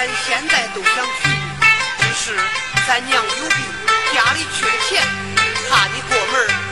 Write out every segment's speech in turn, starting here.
咱现在都想娶，只是咱娘有病，家里缺钱，怕你过门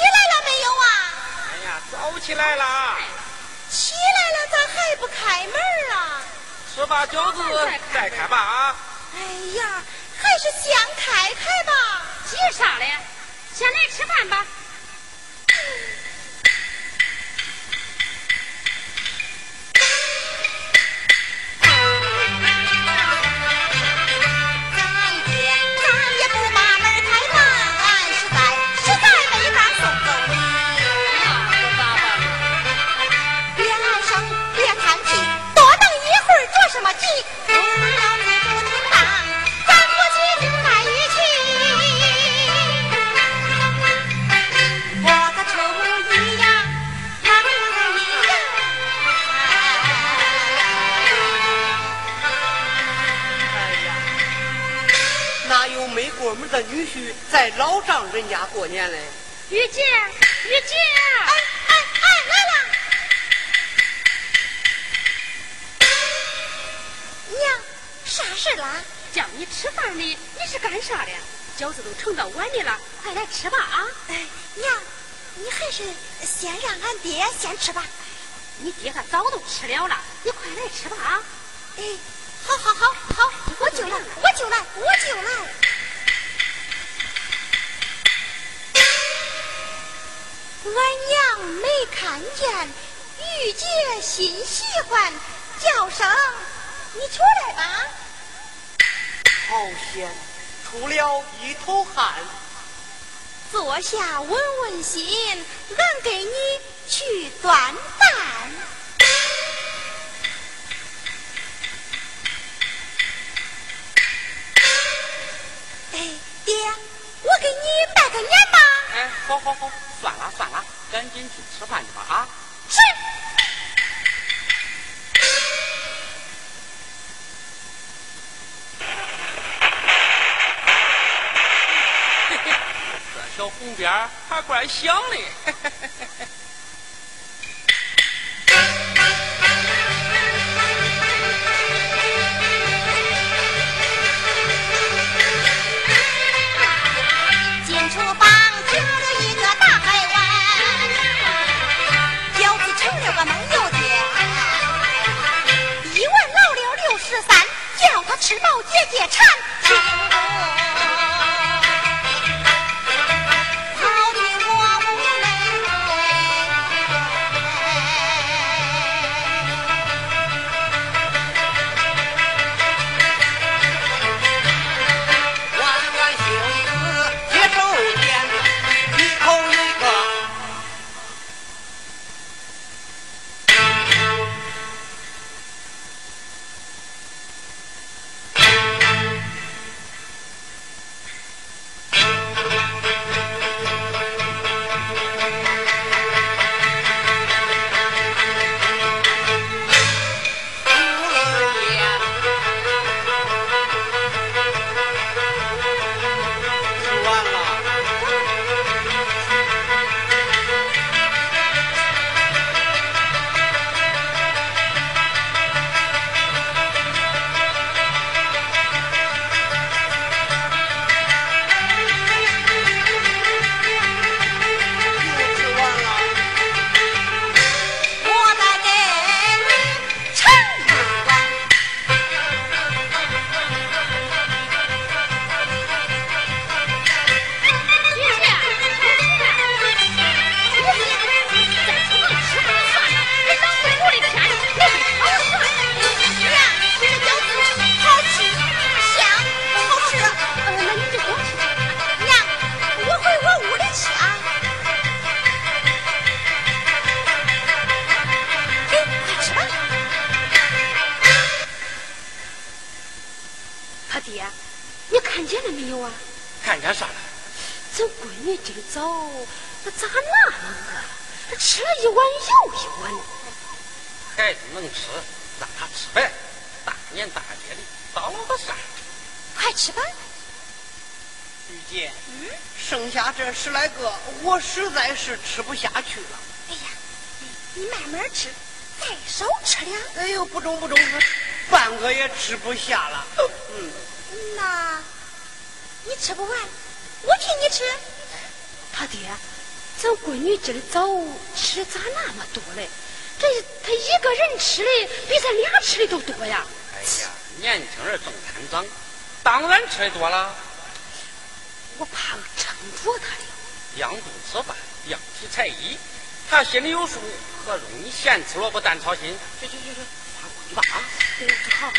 来了没有啊？哎呀，早起来了。起来了，咋还不开门啊？吃罢饺子再开吧啊！哎呀，还是先开开吧。急啥嘞？先来吃饭吧。的女婿在老丈人家过年嘞，玉姐，玉姐，哎哎哎，来了！娘，啥事啦？叫你吃饭呢，你是干啥的？饺子都盛到碗里了，快来吃吧啊！哎，娘，你还是先让俺爹先吃吧。你爹他早都吃了了，你快来吃吧啊！哎，好好好好，我就来，我就来，我就来。俺娘没看见，玉姐心喜欢，叫声你出来吧。好险，出了一头汗。坐下稳稳心，俺给你去端饭。好好好。算了算了，赶紧去吃饭去吧啊！是。这小红边还怪响的。吃实在是吃不下去了。哎呀，你慢慢吃，再少吃点。哎呦，不中不中，半个也吃不下了。嗯，那，你吃不完，我替你吃。他爹，咱闺女今儿早吃咋那么多嘞？这她一个人吃的比咱俩吃的都多呀！哎呀，年轻人总贪脏，当然吃的多了。我怕撑着他了。养肚吃饭，养体裁衣，他心里有数，何容你咸吃萝卜淡操心？去去去去，快回去吧啊！好。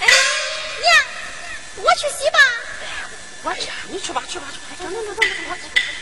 哎，娘，我去洗吧。我去，你去吧，去吧，去吧，走走走走走。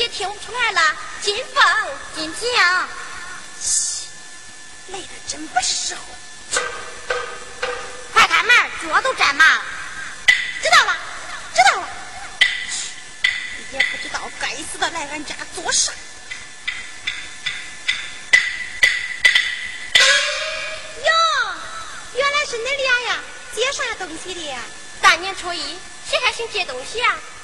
也听不出来了，金凤、金晶，累得真不是时候。快开门，脚都沾麻了。知道了，知道了。也不知道该死的来俺家做啥。哟，原来是恁俩呀，接啥东西的呀？大年初一，谁还兴接东西啊？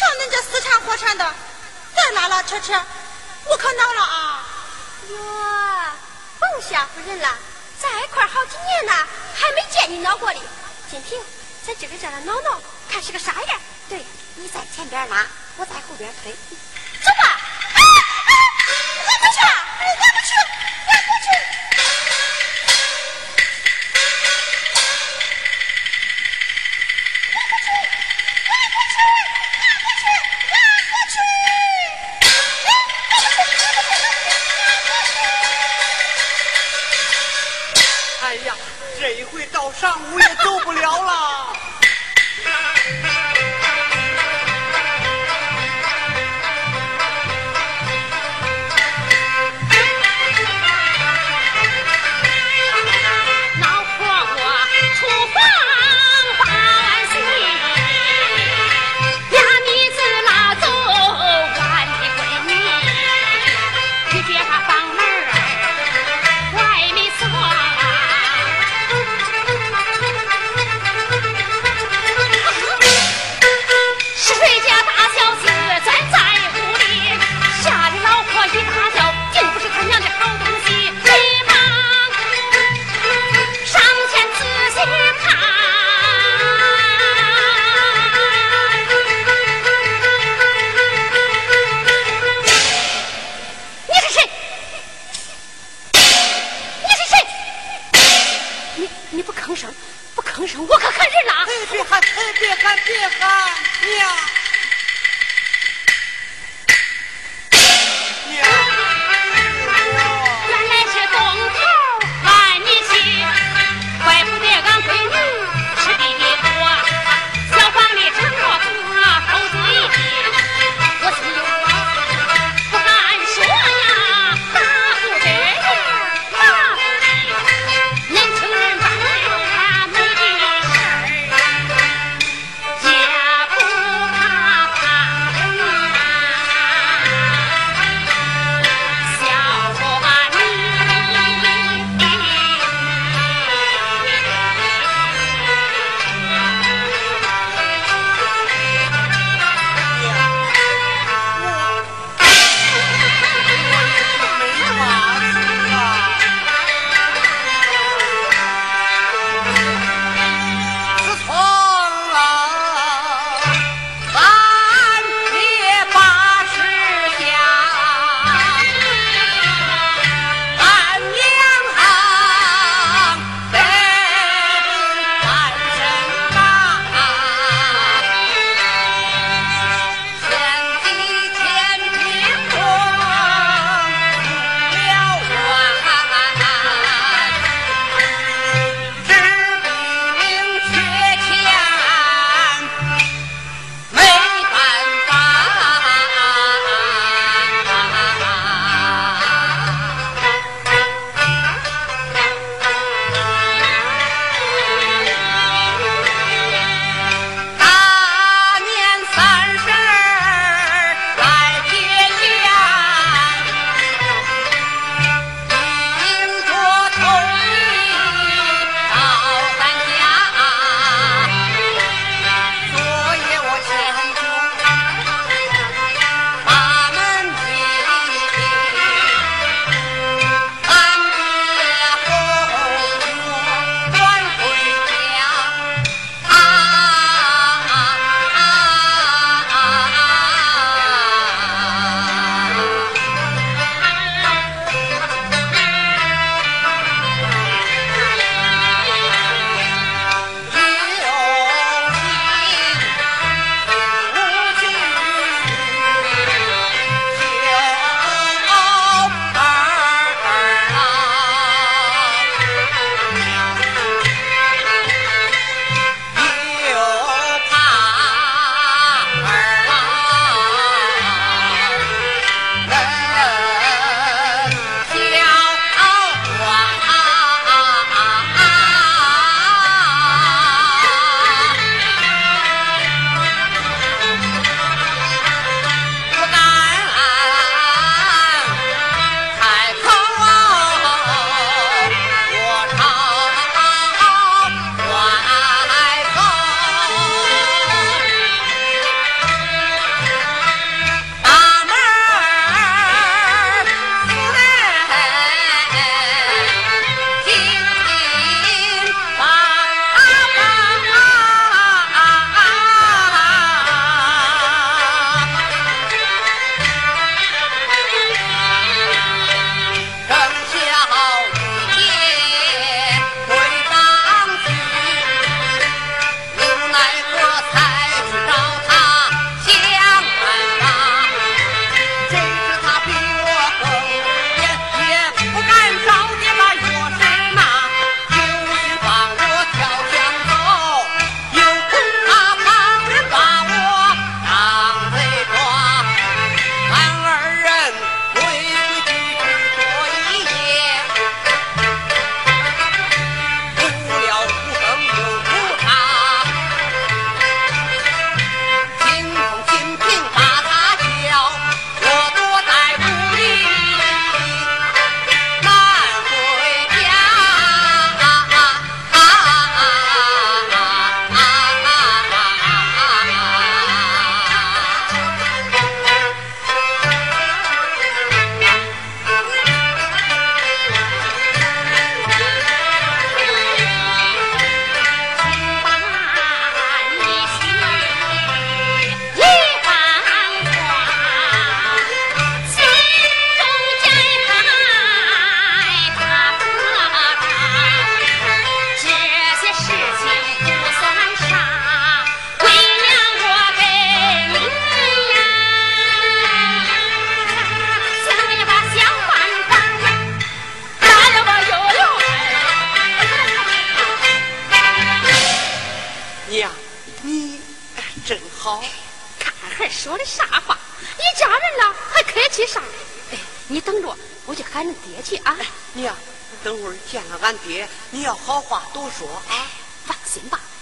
瞧恁这死缠活缠的，再拉拉扯扯，我可恼了啊！哟，甭吓唬人了。在一块好几年了，还没见你恼过哩。金平，咱今个叫他闹闹，看是个啥样。对，你在前边拉，我在后边推。走吧。哎哎，俺不去，上午也走不了了。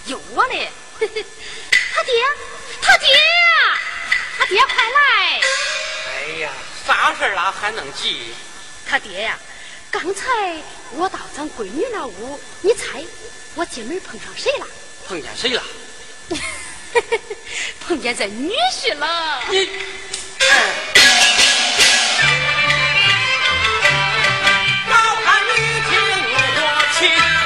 有我嘞！他爹，他爹，他爹快来！哎呀，啥事儿啦？还能急？他爹呀、刚才我到咱闺女那屋，你猜我进门碰上谁了？碰见谁了？碰见咱女婿了。你。高攀听亲我亲。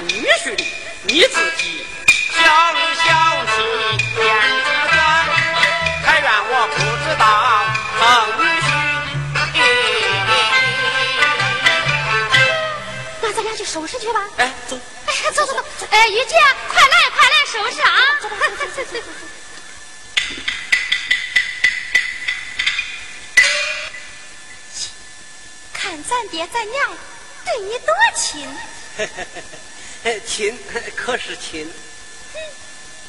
女婿的，你自己想想起天之光，还怨我不知道疼女婿。那咱俩去收拾去吧。哎，走。哎，走走走。哎，玉姐，快来快来收拾啊！走走走走走。看咱爹咱娘对你多亲。嘿嘿嘿嘿。亲，可是亲。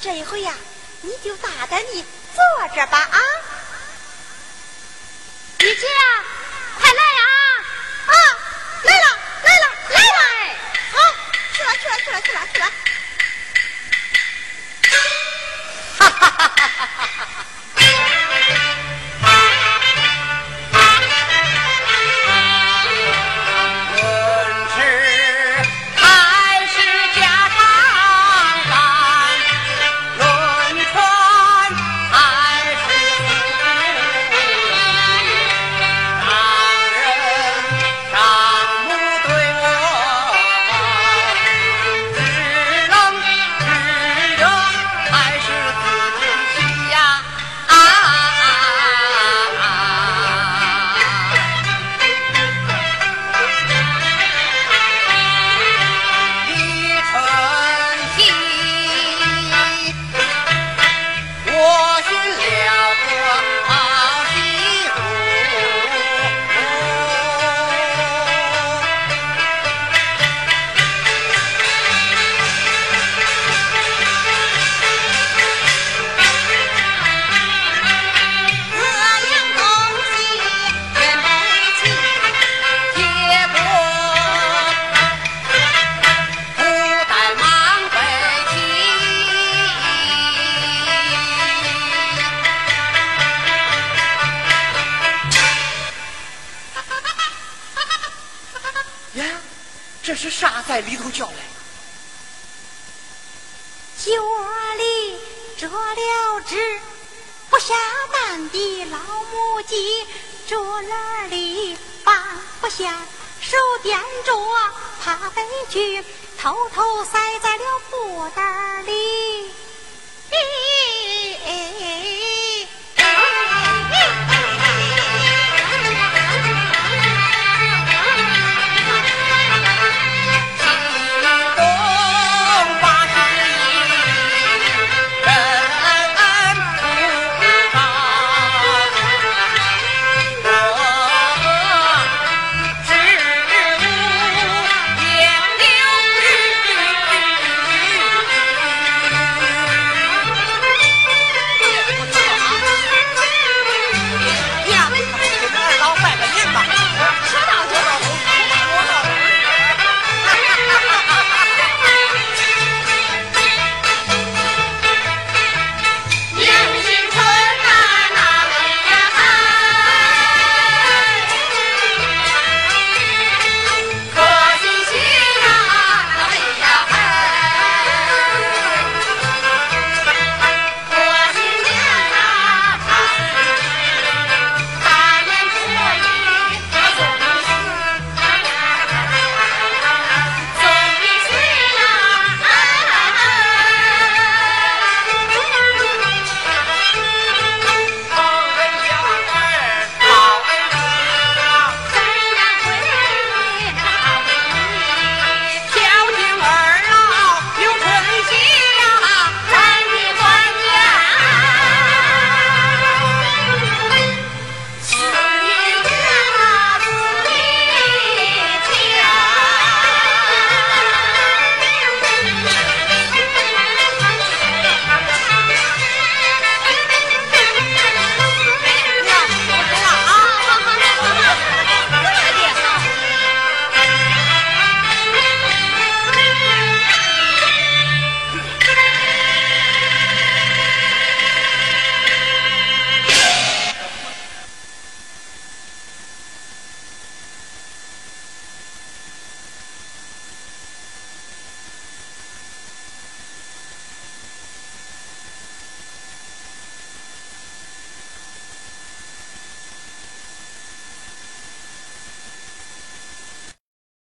这一回呀，你就打的你坐着吧啊！李姐啊，快来呀啊！来了来了来了！好，去了去了去了去了去了！哈哈哈哈哈哈！去偷偷塞在了布袋里。